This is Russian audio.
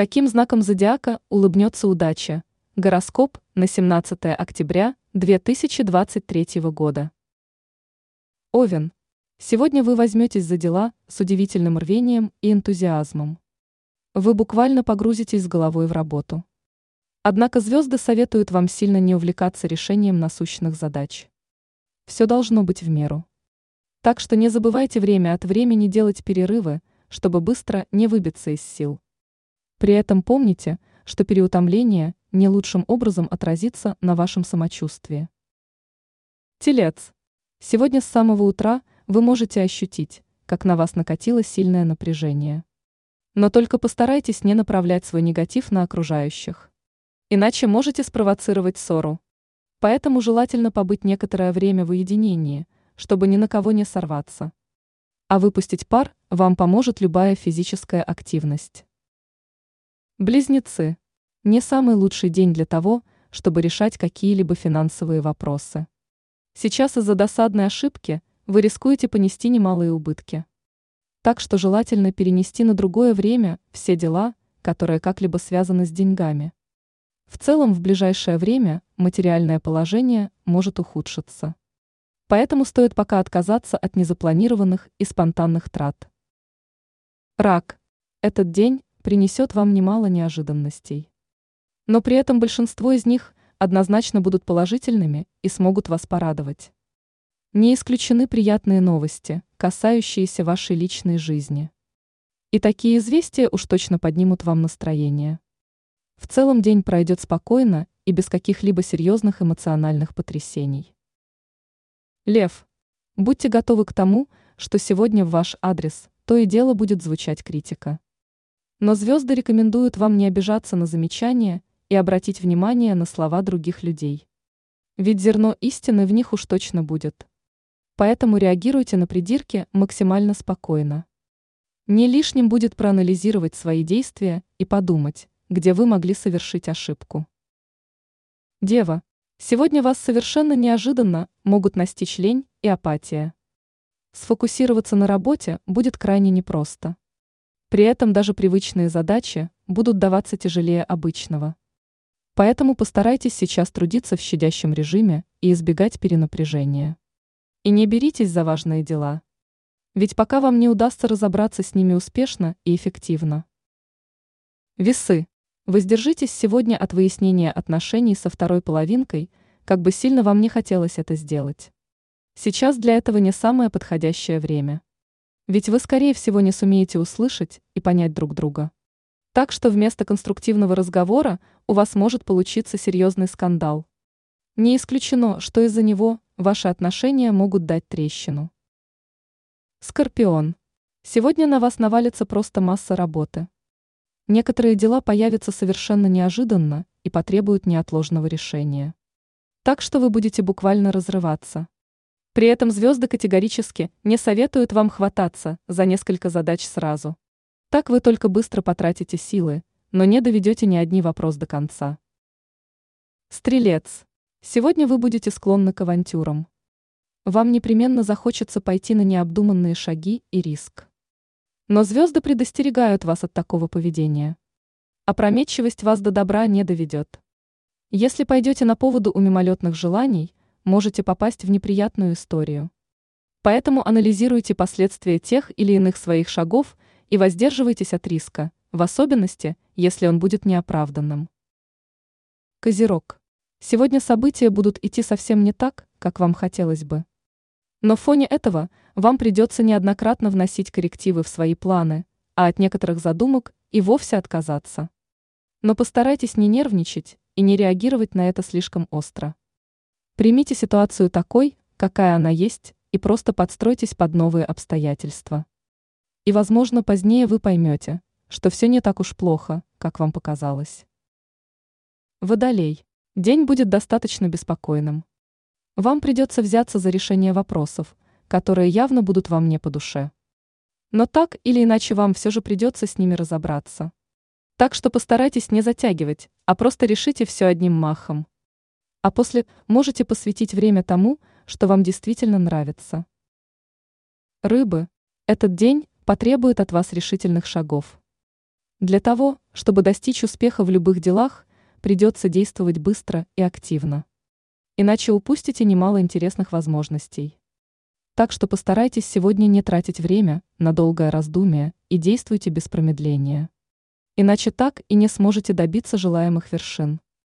Каким знаком зодиака улыбнется удача? Гороскоп на 17 октября 2023 года. Овен. Сегодня вы возьметесь за дела с удивительным рвением и энтузиазмом. Вы буквально погрузитесь с головой в работу. Однако звезды советуют вам сильно не увлекаться решением насущных задач. Все должно быть в меру. Так что не забывайте время от времени делать перерывы, чтобы быстро не выбиться из сил. При этом помните, что переутомление не лучшим образом отразится на вашем самочувствии. Телец. Сегодня с самого утра вы можете ощутить, как на вас накатило сильное напряжение. Но только постарайтесь не направлять свой негатив на окружающих. Иначе можете спровоцировать ссору. Поэтому желательно побыть некоторое время в уединении, чтобы ни на кого не сорваться. А выпустить пар вам поможет любая физическая активность. Близнецы. Не самый лучший день для того, чтобы решать какие-либо финансовые вопросы. Сейчас из-за досадной ошибки вы рискуете понести немалые убытки. Так что желательно перенести на другое время все дела, которые как-либо связаны с деньгами. В целом в ближайшее время материальное положение может ухудшиться. Поэтому стоит пока отказаться от незапланированных и спонтанных трат. Рак. Этот день принесет вам немало неожиданностей. Но при этом большинство из них однозначно будут положительными и смогут вас порадовать. Не исключены приятные новости, касающиеся вашей личной жизни. И такие известия уж точно поднимут вам настроение. В целом день пройдет спокойно и без каких-либо серьезных эмоциональных потрясений. Лев, будьте готовы к тому, что сегодня в ваш адрес то и дело будет звучать критика. Но звезды рекомендуют вам не обижаться на замечания и обратить внимание на слова других людей. Ведь зерно истины в них уж точно будет. Поэтому реагируйте на придирки максимально спокойно. Не лишним будет проанализировать свои действия и подумать, где вы могли совершить ошибку. Дева, Сегодня вас совершенно неожиданно могут настичь лень и апатия. Сфокусироваться на работе будет крайне непросто. При этом даже привычные задачи будут даваться тяжелее обычного. Поэтому постарайтесь сейчас трудиться в щадящем режиме и избегать перенапряжения. И не беритесь за важные дела. Ведь пока вам не удастся разобраться с ними успешно и эффективно. Весы. Воздержитесь сегодня от выяснения отношений со второй половинкой, как бы сильно вам не хотелось это сделать. Сейчас для этого не самое подходящее время. Ведь вы, скорее всего, не сумеете услышать и понять друг друга. Так что вместо конструктивного разговора у вас может получиться серьезный скандал. Не исключено, что из-за него ваши отношения могут дать трещину. Скорпион. Сегодня на вас навалится просто масса работы. Некоторые дела появятся совершенно неожиданно и потребуют неотложного решения. Так что вы будете буквально разрываться. При этом звезды категорически не советуют вам хвататься за несколько задач сразу. Так вы только быстро потратите силы, но не доведете ни одни вопрос до конца. Стрелец. Сегодня вы будете склонны к авантюрам. Вам непременно захочется пойти на необдуманные шаги и риск. Но звезды предостерегают вас от такого поведения. Опрометчивость вас до добра не доведет. Если пойдете на поводу у мимолетных желаний, можете попасть в неприятную историю. Поэтому анализируйте последствия тех или иных своих шагов и воздерживайтесь от риска, в особенности, если он будет неоправданным. Козерог. Сегодня события будут идти совсем не так, как вам хотелось бы. Но в фоне этого вам придется неоднократно вносить коррективы в свои планы, а от некоторых задумок и вовсе отказаться. Но постарайтесь не нервничать и не реагировать на это слишком остро. Примите ситуацию такой, какая она есть, и просто подстройтесь под новые обстоятельства. И, возможно, позднее вы поймете, что все не так уж плохо, как вам показалось. Водолей. День будет достаточно беспокойным. Вам придется взяться за решение вопросов, которые явно будут вам не по душе. Но так или иначе вам все же придется с ними разобраться. Так что постарайтесь не затягивать, а просто решите все одним махом. А после можете посвятить время тому, что вам действительно нравится. Рыбы, этот день потребует от вас решительных шагов. Для того, Чтобы достичь успеха в любых делах, придется действовать быстро и активно. Иначе упустите немало интересных возможностей. Так что постарайтесь сегодня не тратить время на долгое раздумие и действуйте без промедления. Иначе так и не сможете добиться желаемых вершин.